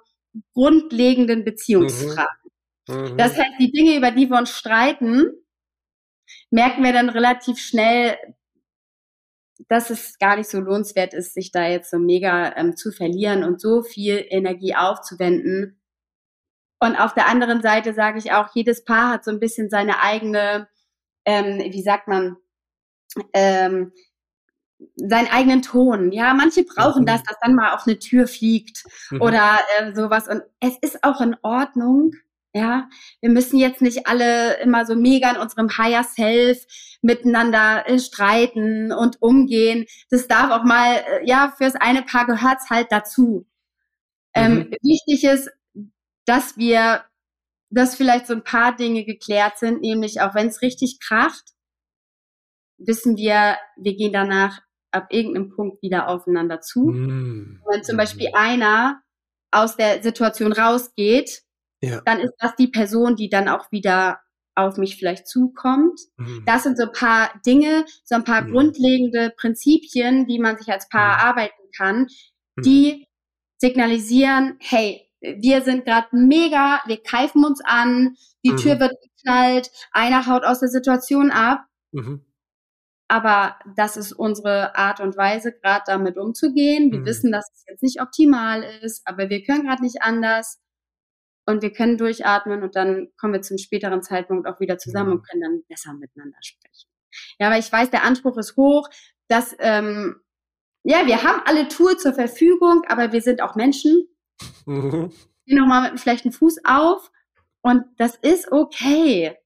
grundlegenden Beziehungsfragen. Mhm. Mhm. Das heißt, die Dinge, über die wir uns streiten, merken wir dann relativ schnell, dass es gar nicht so lohnenswert ist, sich da jetzt so mega ähm, zu verlieren und so viel Energie aufzuwenden. Und auf der anderen Seite sage ich auch, jedes Paar hat so ein bisschen seine eigene, ähm, wie sagt man, ähm, seinen eigenen Ton. Ja, manche brauchen mhm. das, dass dann mal auf eine Tür fliegt mhm. oder äh, sowas. Und es ist auch in Ordnung, ja, wir müssen jetzt nicht alle immer so mega in unserem Higher Self miteinander äh, streiten und umgehen. Das darf auch mal, äh, ja, fürs eine Paar gehört's halt dazu. Ähm, mhm. wichtig ist, dass wir, dass vielleicht so ein paar Dinge geklärt sind, nämlich auch wenn es richtig kracht, wissen wir, wir gehen danach ab irgendeinem Punkt wieder aufeinander zu. Mhm. Wenn zum Beispiel einer aus der Situation rausgeht, ja. dann ist das die Person, die dann auch wieder auf mich vielleicht zukommt. Mhm. Das sind so ein paar Dinge, so ein paar mhm. grundlegende Prinzipien, die man sich als Paar mhm. erarbeiten kann, mhm. die signalisieren, hey, wir sind gerade mega, wir keifen uns an, die mhm. Tür wird geknallt, einer haut aus der Situation ab. Mhm. Aber das ist unsere Art und Weise, gerade damit umzugehen. Wir wissen, dass es jetzt nicht optimal ist, aber wir können gerade nicht anders und wir können durchatmen und dann kommen wir zum späteren Zeitpunkt auch wieder zusammen und können dann besser miteinander sprechen. Ja, aber ich weiß, der Anspruch ist hoch, dass ähm, ja, wir haben alle Tools zur Verfügung, aber wir sind auch Menschen. Mhm. stehe nochmal mit einem schlechten Fuß auf und das ist okay.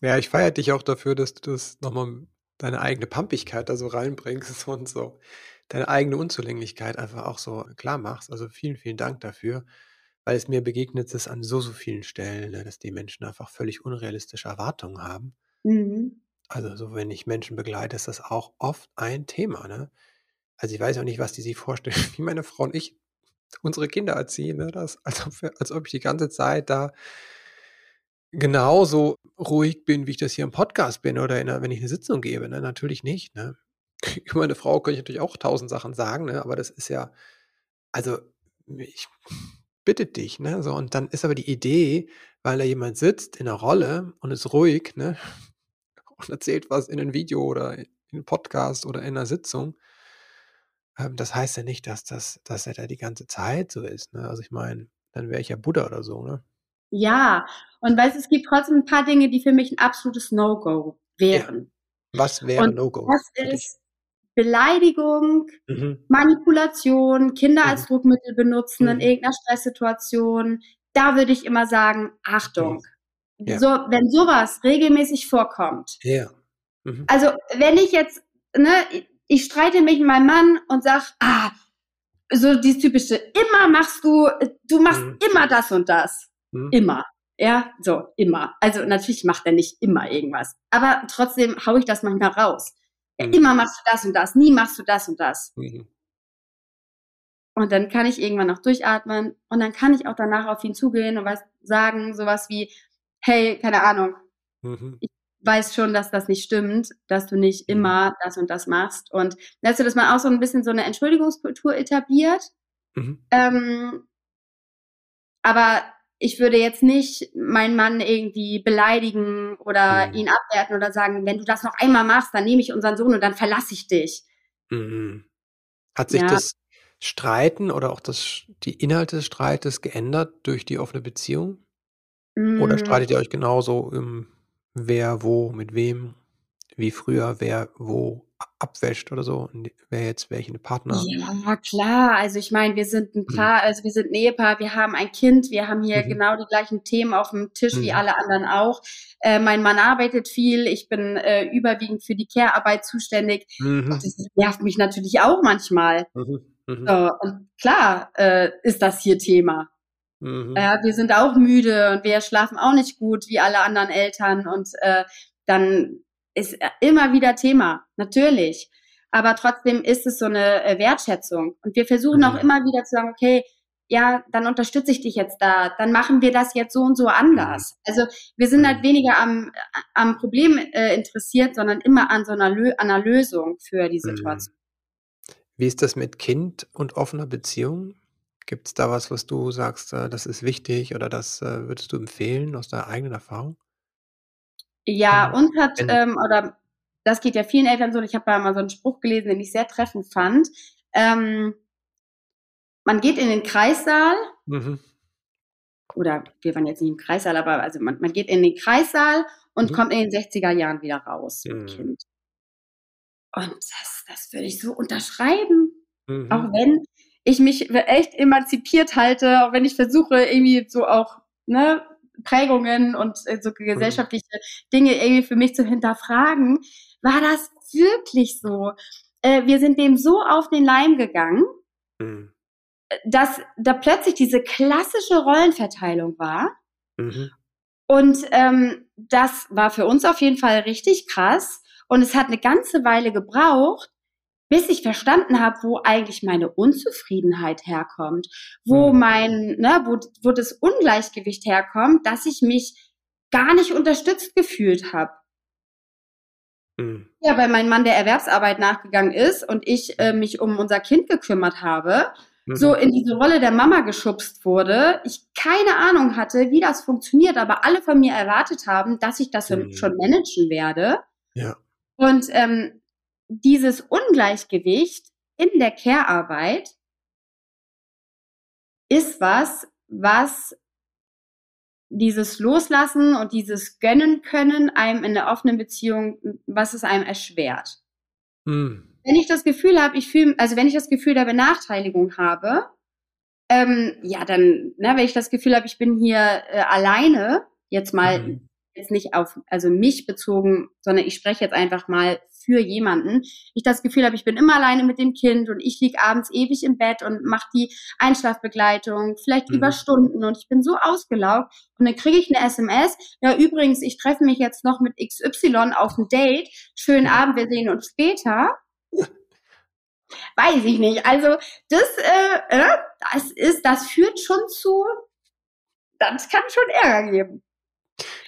Ja, ich feiere dich auch dafür, dass du das nochmal deine eigene Pampigkeit da so reinbringst und so deine eigene Unzulänglichkeit einfach auch so klar machst. Also vielen, vielen Dank dafür, weil es mir begegnet ist an so, so vielen Stellen, ne, dass die Menschen einfach völlig unrealistische Erwartungen haben. Mhm. Also so, wenn ich Menschen begleite, ist das auch oft ein Thema. Ne? Also ich weiß auch nicht, was die sich vorstellen, wie meine Frau und ich unsere Kinder erziehen. Ne? Das, als, ob wir, als ob ich die ganze Zeit da genauso ruhig bin, wie ich das hier im Podcast bin oder einer, wenn ich eine Sitzung gebe. Ne? Natürlich nicht. Ne? Über meine Frau könnte ich natürlich auch tausend Sachen sagen, ne? aber das ist ja, also ich bitte dich, ne? So, und dann ist aber die Idee, weil da jemand sitzt in der Rolle und ist ruhig, ne? Und erzählt was in einem Video oder in einem Podcast oder in einer Sitzung. Ähm, das heißt ja nicht, dass das, dass er da die ganze Zeit so ist. Ne? Also ich meine, dann wäre ich ja Buddha oder so, ne? Ja, und weißt es gibt trotzdem ein paar Dinge, die für mich ein absolutes No-Go wären. Ja. Was wäre No-Go? Das ist Beleidigung, mhm. Manipulation, Kinder mhm. als Druckmittel benutzen mhm. in irgendeiner Stresssituation. Da würde ich immer sagen, Achtung. Ja. So, wenn sowas regelmäßig vorkommt. Ja. Mhm. Also, wenn ich jetzt, ne, ich streite mich mit meinem Mann und sag, ah, so dieses typische, immer machst du, du machst mhm. immer das und das. Mhm. Immer. Ja, so, immer. Also natürlich macht er nicht immer irgendwas. Aber trotzdem hau ich das manchmal raus. Mhm. Immer machst du das und das, nie machst du das und das. Mhm. Und dann kann ich irgendwann noch durchatmen und dann kann ich auch danach auf ihn zugehen und was sagen, sowas wie, hey, keine Ahnung, mhm. ich weiß schon, dass das nicht stimmt, dass du nicht mhm. immer das und das machst. Und weißt du, dass man auch so ein bisschen so eine Entschuldigungskultur etabliert. Mhm. Ähm, aber ich würde jetzt nicht meinen Mann irgendwie beleidigen oder mhm. ihn abwerten oder sagen, wenn du das noch einmal machst, dann nehme ich unseren Sohn und dann verlasse ich dich. Mhm. Hat sich ja. das Streiten oder auch das, die Inhalte des Streites geändert durch die offene Beziehung? Mhm. Oder streitet ihr euch genauso im wer wo mit wem, wie früher, wer wo abwäscht oder so, wer jetzt welchen Partner. Ja, klar. Also ich meine, wir sind ein mhm. Paar, also wir sind ein Ehepaar, wir haben ein Kind, wir haben hier mhm. genau die gleichen Themen auf dem Tisch mhm. wie alle anderen auch. Äh, mein Mann arbeitet viel, ich bin äh, überwiegend für die Care-Arbeit zuständig. Mhm. Das nervt mich natürlich auch manchmal. Mhm. mhm. So, und klar äh, ist das hier Thema. Wir sind auch müde und wir schlafen auch nicht gut wie alle anderen Eltern und äh, dann ist immer wieder Thema, natürlich. Aber trotzdem ist es so eine äh, Wertschätzung. Und wir versuchen auch mhm. immer wieder zu sagen, okay, ja, dann unterstütze ich dich jetzt da, dann machen wir das jetzt so und so anders. Mhm. Also wir sind halt weniger am, am Problem äh, interessiert, sondern immer an so einer, Lö einer Lösung für die Situation. Wie ist das mit Kind und offener Beziehung? Gibt es da was, was du sagst, äh, das ist wichtig oder das äh, würdest du empfehlen aus deiner eigenen Erfahrung? Ja, uns hat, ähm, oder das geht ja vielen Eltern so, ich habe da mal so einen Spruch gelesen, den ich sehr treffend fand. Ähm, man geht in den Kreissaal, mhm. oder wir waren jetzt nicht im Kreissaal, aber also man, man geht in den Kreissaal und mhm. kommt in den 60er Jahren wieder raus mhm. Kind. Und das, das würde ich so unterschreiben. Mhm. Auch wenn ich mich echt emanzipiert halte, auch wenn ich versuche, irgendwie so auch, ne, Prägungen und äh, so gesellschaftliche Dinge irgendwie für mich zu hinterfragen, war das wirklich so? Äh, wir sind dem so auf den Leim gegangen, mhm. dass da plötzlich diese klassische Rollenverteilung war. Mhm. Und ähm, das war für uns auf jeden Fall richtig krass. Und es hat eine ganze Weile gebraucht, bis ich verstanden habe, wo eigentlich meine Unzufriedenheit herkommt, wo mhm. mein, ne, wo, wo das Ungleichgewicht herkommt, dass ich mich gar nicht unterstützt gefühlt habe. Mhm. Ja, weil mein Mann der Erwerbsarbeit nachgegangen ist und ich äh, mich um unser Kind gekümmert habe, mhm. so in diese Rolle der Mama geschubst wurde, ich keine Ahnung hatte, wie das funktioniert, aber alle von mir erwartet haben, dass ich das mhm. schon managen werde. Ja. Und ähm, dieses Ungleichgewicht in der Care-Arbeit ist was, was dieses Loslassen und dieses Gönnen können einem in der offenen Beziehung, was es einem erschwert. Hm. Wenn ich das Gefühl habe, ich fühle, also wenn ich das Gefühl der Benachteiligung habe, ähm, ja, dann, ne, wenn ich das Gefühl habe, ich bin hier äh, alleine, jetzt mal mhm. jetzt nicht auf also mich bezogen, sondern ich spreche jetzt einfach mal für jemanden. Ich das Gefühl habe, ich bin immer alleine mit dem Kind und ich lieg abends ewig im Bett und mache die Einschlafbegleitung, vielleicht mhm. über Stunden und ich bin so ausgelaugt und dann kriege ich eine SMS. Ja, übrigens, ich treffe mich jetzt noch mit XY auf ein Date. Schönen Abend, wir sehen uns später. Weiß ich nicht. Also das, äh, äh, das ist, das führt schon zu, das kann schon Ärger geben.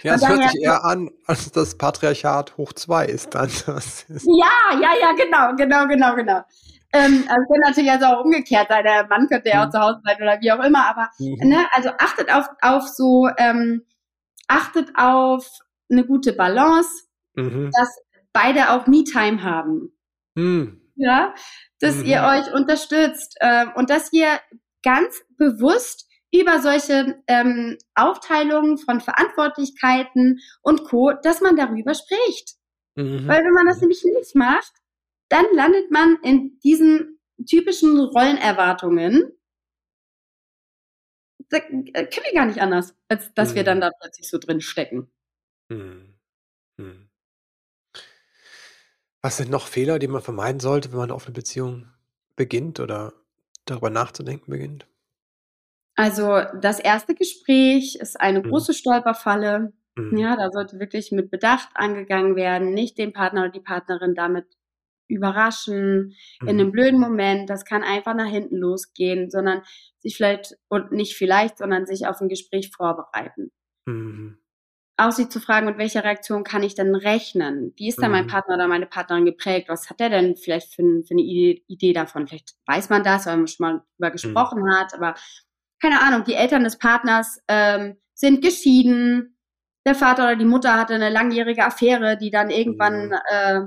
Ja, es hört sich eher an, als das Patriarchat hoch zwei ist dann. Das ist ja, ja, ja, genau, genau, genau, genau. Ähm, also kann natürlich also auch umgekehrt sein. Der Mann könnte ja auch mhm. zu Hause sein oder wie auch immer, aber mhm. ne, also achtet auf, auf so, ähm, achtet auf eine gute Balance, mhm. dass beide auch Me-Time haben. Mhm. Ja, dass mhm. ihr euch unterstützt äh, und dass ihr ganz bewusst über solche ähm, Aufteilungen von Verantwortlichkeiten und Co., dass man darüber spricht. Mhm. Weil wenn man das nämlich nicht macht, dann landet man in diesen typischen Rollenerwartungen. Da äh, können wir gar nicht anders, als dass mhm. wir dann mhm. da plötzlich so drin stecken. Mhm. mhm. Was sind noch Fehler, die man vermeiden sollte, wenn man auf eine Beziehung beginnt oder darüber nachzudenken beginnt? Also das erste Gespräch ist eine mhm. große Stolperfalle. Mhm. Ja, da sollte wirklich mit Bedacht angegangen werden, nicht den Partner oder die Partnerin damit überraschen mhm. in einem blöden Moment. Das kann einfach nach hinten losgehen, sondern sich vielleicht und nicht vielleicht, sondern sich auf ein Gespräch vorbereiten. Mhm auch sich zu fragen, mit welcher Reaktion kann ich denn rechnen? Wie ist denn mein mhm. Partner oder meine Partnerin geprägt? Was hat der denn vielleicht für, für eine Idee, Idee, davon? Vielleicht weiß man das, weil man schon mal drüber mhm. gesprochen hat, aber keine Ahnung, die Eltern des Partners ähm, sind geschieden, der Vater oder die Mutter hatte eine langjährige Affäre, die dann irgendwann, mhm. äh,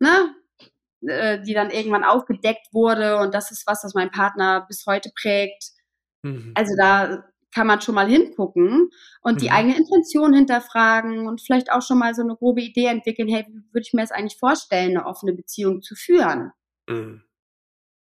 ne, äh, die dann irgendwann aufgedeckt wurde und das ist was, das mein Partner bis heute prägt. Mhm. Also da kann man schon mal hingucken und mhm. die eigene Intention hinterfragen und vielleicht auch schon mal so eine grobe Idee entwickeln, hey, wie würde ich mir das eigentlich vorstellen, eine offene Beziehung zu führen? Mhm.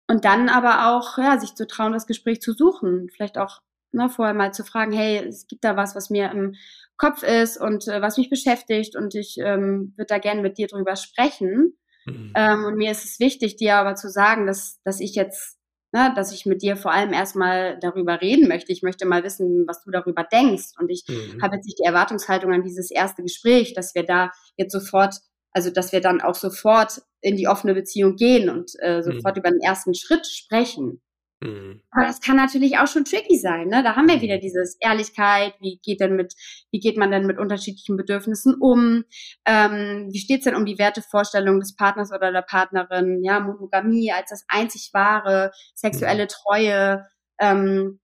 Und dann aber auch, ja, sich zu trauen, das Gespräch zu suchen. Vielleicht auch ne, vorher mal zu fragen, hey, es gibt da was, was mir im Kopf ist und äh, was mich beschäftigt und ich ähm, würde da gerne mit dir drüber sprechen. Mhm. Ähm, und mir ist es wichtig, dir aber zu sagen, dass, dass ich jetzt ne, dass ich mit dir vor allem erstmal darüber reden möchte. Ich möchte mal wissen, was du darüber denkst. Und ich mhm. habe jetzt nicht die Erwartungshaltung an dieses erste Gespräch, dass wir da jetzt sofort, also dass wir dann auch sofort in die offene Beziehung gehen und äh, sofort mhm. über den ersten Schritt sprechen. Mhm. Aber das kann natürlich auch schon tricky sein. Ne? Da haben wir wieder mhm. dieses Ehrlichkeit. Wie geht denn mit, wie geht man denn mit unterschiedlichen Bedürfnissen um? Ähm, wie steht es denn um die Wertevorstellung des Partners oder der Partnerin? Ja, Monogamie als das einzig wahre, sexuelle Treue. Ähm,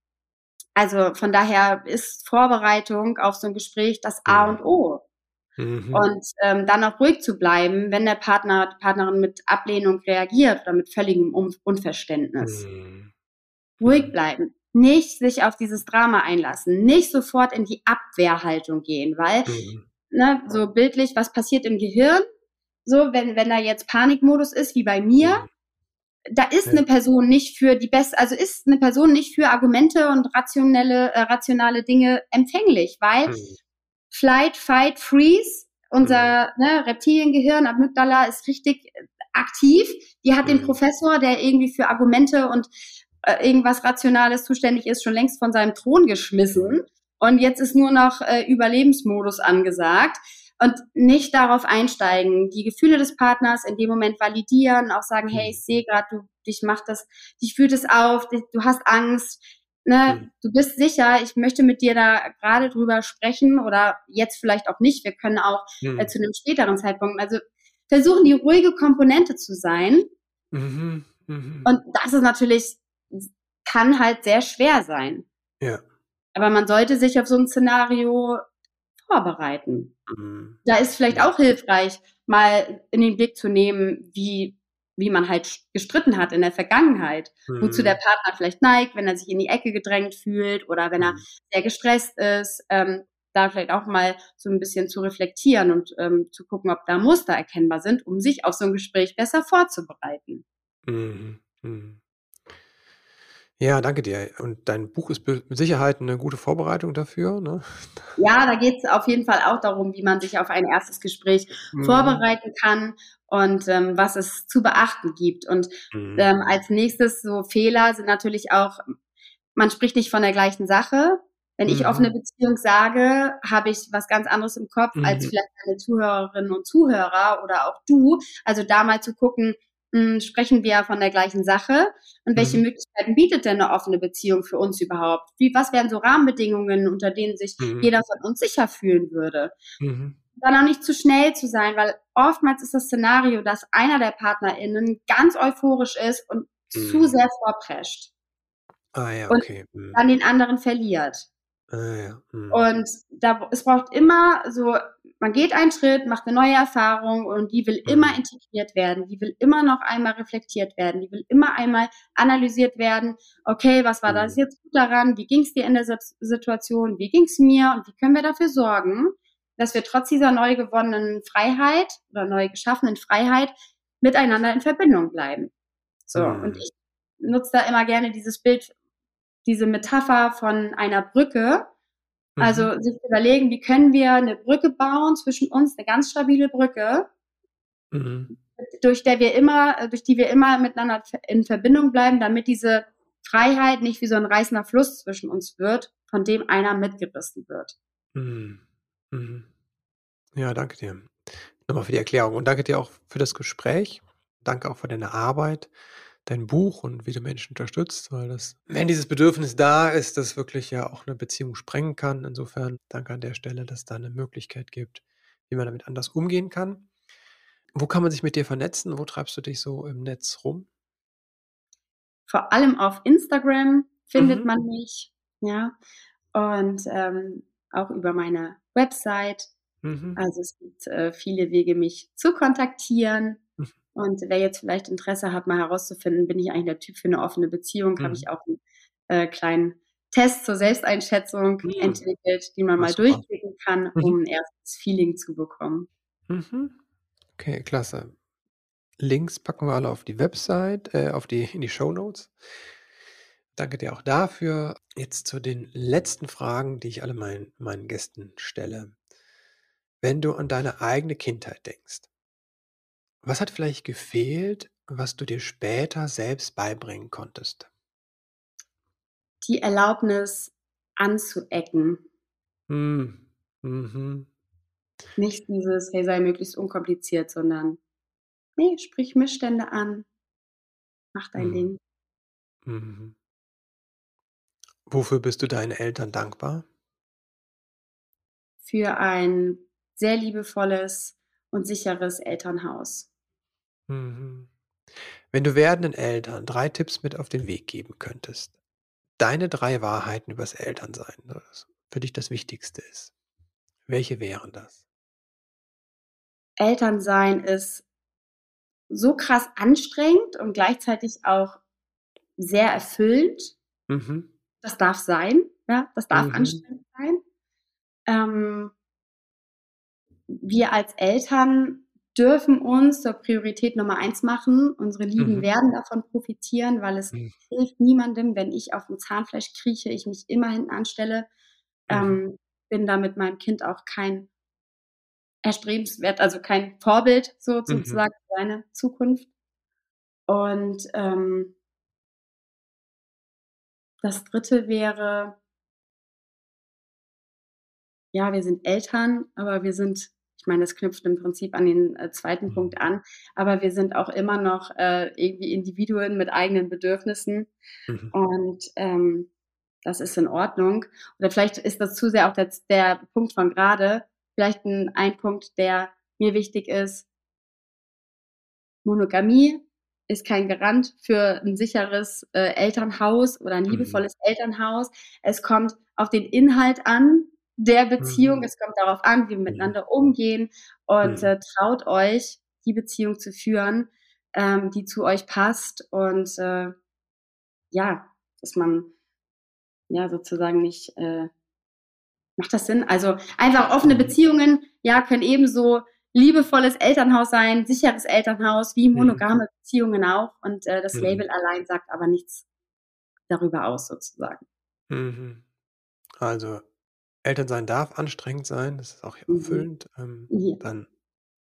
also von daher ist Vorbereitung auf so ein Gespräch das A und O. Mhm. Und ähm, dann auch ruhig zu bleiben, wenn der Partner, die Partnerin mit Ablehnung reagiert oder mit völligem Unverständnis. Mhm ruhig bleiben, nicht sich auf dieses Drama einlassen, nicht sofort in die Abwehrhaltung gehen, weil, mhm. ne, so bildlich, was passiert im Gehirn? So, wenn, wenn da jetzt Panikmodus ist, wie bei mir, mhm. da ist eine Person nicht für die beste, also ist eine Person nicht für Argumente und rationelle, äh, rationale Dinge empfänglich, weil mhm. Flight, Fight, Freeze, unser mhm. ne, Reptiliengehirn, Amygdala ist richtig aktiv. Die hat den mhm. Professor, der irgendwie für Argumente und äh, irgendwas Rationales zuständig ist, schon längst von seinem Thron geschmissen. Und jetzt ist nur noch äh, Überlebensmodus angesagt und nicht darauf einsteigen, die Gefühle des Partners in dem Moment validieren, auch sagen, hey, ich sehe gerade, du dich macht das, dich fühlt es auf, du hast Angst, ne, mhm. du bist sicher, ich möchte mit dir da gerade drüber sprechen oder jetzt vielleicht auch nicht, wir können auch mhm. äh, zu einem späteren Zeitpunkt, also versuchen die ruhige Komponente zu sein. Mhm. Mhm. Und das ist natürlich kann halt sehr schwer sein. Ja. Aber man sollte sich auf so ein Szenario vorbereiten. Mhm. Da ist vielleicht auch hilfreich, mal in den Blick zu nehmen, wie, wie man halt gestritten hat in der Vergangenheit. Mhm. Wozu der Partner vielleicht neigt, wenn er sich in die Ecke gedrängt fühlt oder wenn er mhm. sehr gestresst ist. Ähm, da vielleicht auch mal so ein bisschen zu reflektieren und ähm, zu gucken, ob da Muster erkennbar sind, um sich auf so ein Gespräch besser vorzubereiten. Mhm. Mhm. Ja, danke dir. Und dein Buch ist mit Sicherheit eine gute Vorbereitung dafür, ne? Ja, da geht es auf jeden Fall auch darum, wie man sich auf ein erstes Gespräch mhm. vorbereiten kann und ähm, was es zu beachten gibt. Und mhm. ähm, als nächstes so Fehler sind natürlich auch, man spricht nicht von der gleichen Sache. Wenn ich offene mhm. Beziehung sage, habe ich was ganz anderes im Kopf als mhm. vielleicht meine Zuhörerinnen und Zuhörer oder auch du. Also da mal zu gucken, hm, sprechen wir von der gleichen Sache und welche mhm. Möglichkeiten bietet denn eine offene Beziehung für uns überhaupt? Wie, was wären so Rahmenbedingungen, unter denen sich mhm. jeder von uns sicher fühlen würde? Mhm. Dann auch nicht zu schnell zu sein, weil oftmals ist das Szenario, dass einer der PartnerInnen ganz euphorisch ist und zu mhm. sehr vorprescht. Ah ja, okay. Und mhm. dann den anderen verliert. Ah, ja. hm. Und da, es braucht immer so, man geht einen Schritt, macht eine neue Erfahrung und die will hm. immer integriert werden, die will immer noch einmal reflektiert werden, die will immer einmal analysiert werden, okay, was war hm. das jetzt gut daran, wie ging es dir in der Situation, wie ging es mir und wie können wir dafür sorgen, dass wir trotz dieser neu gewonnenen Freiheit oder neu geschaffenen Freiheit miteinander in Verbindung bleiben. So, hm. und ich nutze da immer gerne dieses Bild diese Metapher von einer Brücke. Also mhm. sich überlegen, wie können wir eine Brücke bauen zwischen uns, eine ganz stabile Brücke, mhm. durch der wir immer, durch die wir immer miteinander in Verbindung bleiben, damit diese Freiheit nicht wie so ein reißender Fluss zwischen uns wird, von dem einer mitgerissen wird. Mhm. mhm. Ja, danke dir. Nochmal für die Erklärung und danke dir auch für das Gespräch. Danke auch für deine Arbeit dein Buch und wie du Menschen unterstützt, weil das, wenn dieses Bedürfnis da ist, das wirklich ja auch eine Beziehung sprengen kann. Insofern danke an der Stelle, dass da eine Möglichkeit gibt, wie man damit anders umgehen kann. Wo kann man sich mit dir vernetzen? Wo treibst du dich so im Netz rum? Vor allem auf Instagram findet mhm. man mich, ja. Und ähm, auch über meine Website. Mhm. Also es gibt äh, viele Wege, mich zu kontaktieren. Und wer jetzt vielleicht Interesse hat, mal herauszufinden, bin ich eigentlich der Typ für eine offene Beziehung, mhm. habe ich auch einen äh, kleinen Test zur Selbsteinschätzung mhm. entwickelt, den man mal super. durchklicken kann, mhm. um ein erstes Feeling zu bekommen. Mhm. Okay, klasse. Links packen wir alle auf die Website, äh, auf die, in die Show Notes. Danke dir auch dafür. Jetzt zu den letzten Fragen, die ich alle meinen, meinen Gästen stelle. Wenn du an deine eigene Kindheit denkst, was hat vielleicht gefehlt, was du dir später selbst beibringen konntest? Die Erlaubnis anzuecken. Hm. Mhm. Nicht dieses, hey, sei möglichst unkompliziert, sondern, nee, sprich Missstände an. Mach dein mhm. Ding. Mhm. Wofür bist du deinen Eltern dankbar? Für ein sehr liebevolles und sicheres Elternhaus. Mhm. Wenn du werdenden Eltern drei Tipps mit auf den Weg geben könntest, deine drei Wahrheiten übers Elternsein, was für dich das Wichtigste ist, welche wären das? Elternsein ist so krass anstrengend und gleichzeitig auch sehr erfüllend. Mhm. Das darf sein, ja, das darf mhm. anstrengend sein. Ähm, wir als Eltern dürfen uns zur Priorität Nummer eins machen. Unsere Lieben mhm. werden davon profitieren, weil es mhm. hilft niemandem, wenn ich auf dem Zahnfleisch krieche, ich mich immer hinten anstelle. Mhm. Ähm, bin da mit meinem Kind auch kein erstrebenswert, also kein Vorbild so mhm. sozusagen für seine Zukunft. Und ähm, das dritte wäre, ja, wir sind Eltern, aber wir sind ich meine, das knüpft im Prinzip an den äh, zweiten mhm. Punkt an, aber wir sind auch immer noch äh, irgendwie Individuen mit eigenen Bedürfnissen mhm. und ähm, das ist in Ordnung. Oder vielleicht ist das zu sehr auch der, der Punkt von gerade, vielleicht ein, ein Punkt, der mir wichtig ist. Monogamie ist kein Garant für ein sicheres äh, Elternhaus oder ein mhm. liebevolles mhm. Elternhaus. Es kommt auf den Inhalt an, der Beziehung. Mhm. Es kommt darauf an, wie wir miteinander umgehen und mhm. äh, traut euch, die Beziehung zu führen, ähm, die zu euch passt und äh, ja, dass man ja sozusagen nicht äh, macht das Sinn? Also einfach offene mhm. Beziehungen, ja, können ebenso liebevolles Elternhaus sein, sicheres Elternhaus, wie mhm. monogame Beziehungen auch. Und äh, das mhm. Label allein sagt aber nichts darüber aus sozusagen. Mhm. Also Elternsein darf anstrengend sein, das ist auch Mhm. erfüllend. Ähm, Ja. dann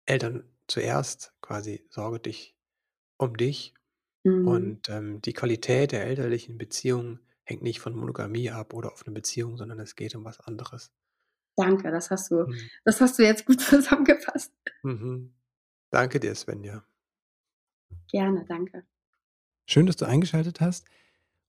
Eltern zuerst, quasi sorge dich um dich. Mhm. Und ähm, die Qualität der elterlichen Beziehung hängt nicht von Monogamie ab oder offene Beziehung, sondern es geht um was anderes. Danke, das hast du, Mhm. das hast du jetzt gut zusammengefasst. Mhm. Danke dir, Svenja. Gerne, danke. Schön, dass du eingeschaltet hast.